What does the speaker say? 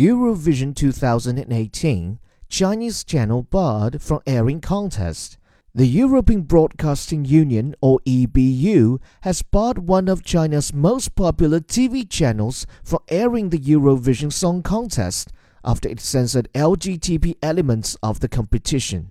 Eurovision 2018, Chinese channel barred from airing contest. The European Broadcasting Union, or EBU, has barred one of China's most popular TV channels from airing the Eurovision Song Contest after it censored LGBT elements of the competition.